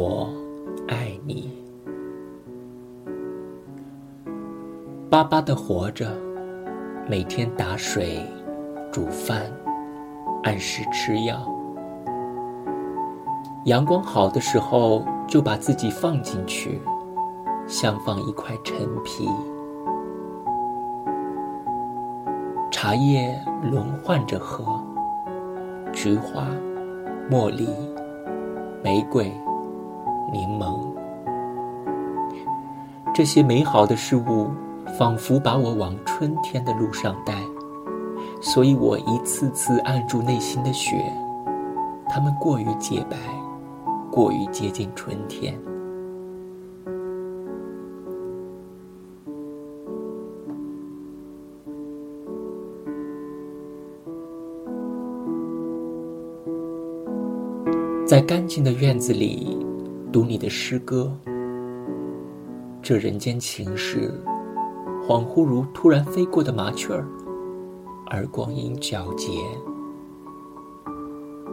我爱你。巴巴的活着每天打水煮饭按时吃药。阳光好的时候就把自己放进去像放一块陈皮。茶叶轮换着喝菊花茉莉玫瑰柠檬，这些美好的事物仿佛把我往春天的路上带，所以我一次次按住内心的雪，它们过于洁白，过于接近春天。在干净的院子里读你的诗歌，这人间情事，恍惚如突然飞过的麻雀儿，而光阴皎洁。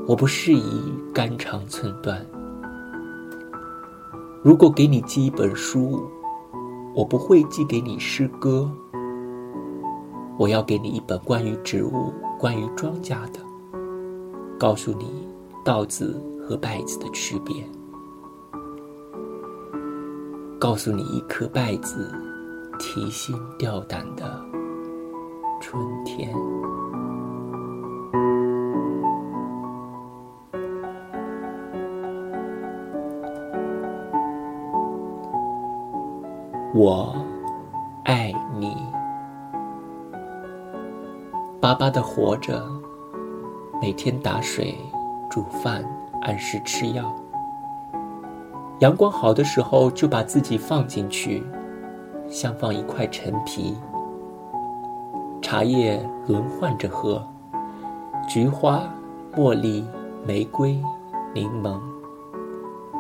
我不适宜肝肠寸断。如果给你寄一本书，我不会寄给你诗歌。我要给你一本关于植物、关于庄稼的，告诉你稻子。和稗子的区别，告诉你一颗稗子提心吊胆的春天。我爱你，巴巴的活着，每天打水煮饭。按时吃药，阳光好的时候就把自己放进去，像放一块陈皮。茶叶轮换着喝，菊花、茉莉、玫瑰、柠檬，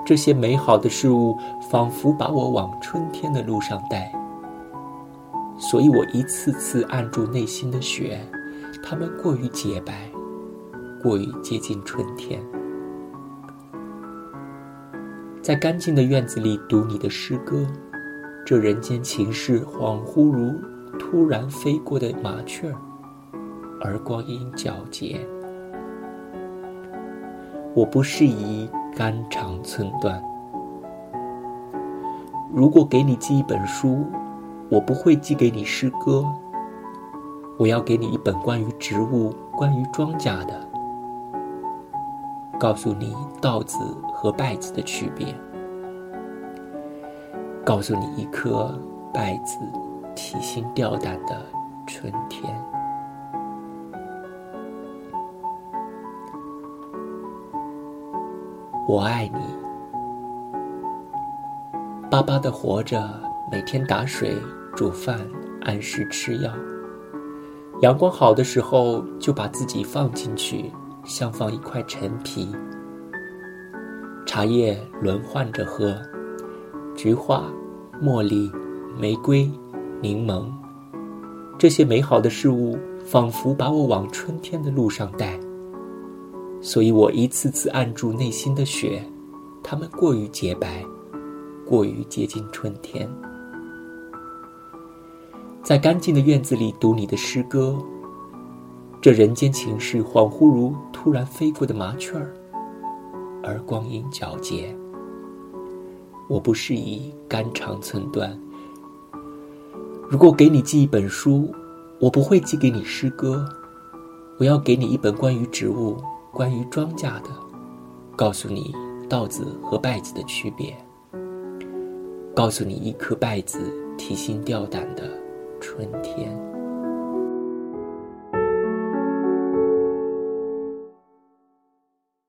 这些美好的事物仿佛把我往春天的路上带。所以我一次次按住内心的雪，它们过于洁白，过于接近春天。在干净的院子里读你的诗歌，这人间情事恍惚如突然飞过的麻雀儿，而光阴皎洁。我不适宜肝肠寸断。如果给你寄一本书，我不会寄给你诗歌。我要给你一本关于植物、关于庄稼的。告诉你稻子和稗子的区别，告诉你一颗稗子提心吊胆的春天。我爱你，巴巴的活着，每天打水煮饭，按时吃药。阳光好的时候，就把自己放进去。像放一块陈皮，茶叶轮换着喝，菊花、茉莉、玫瑰、柠檬，这些美好的事物仿佛把我往春天的路上带。所以我一次次按住内心的雪，它们过于洁白，过于接近春天。在干净的院子里读你的诗歌。这人间情事，恍惚如突然飞过的麻雀儿，而光阴皎洁。我不适宜肝肠寸断。如果给你寄一本书，我不会寄给你诗歌。我要给你一本关于植物、关于庄稼的，告诉你稻子和稗子的区别，告诉你一颗稗子提心吊胆的春天。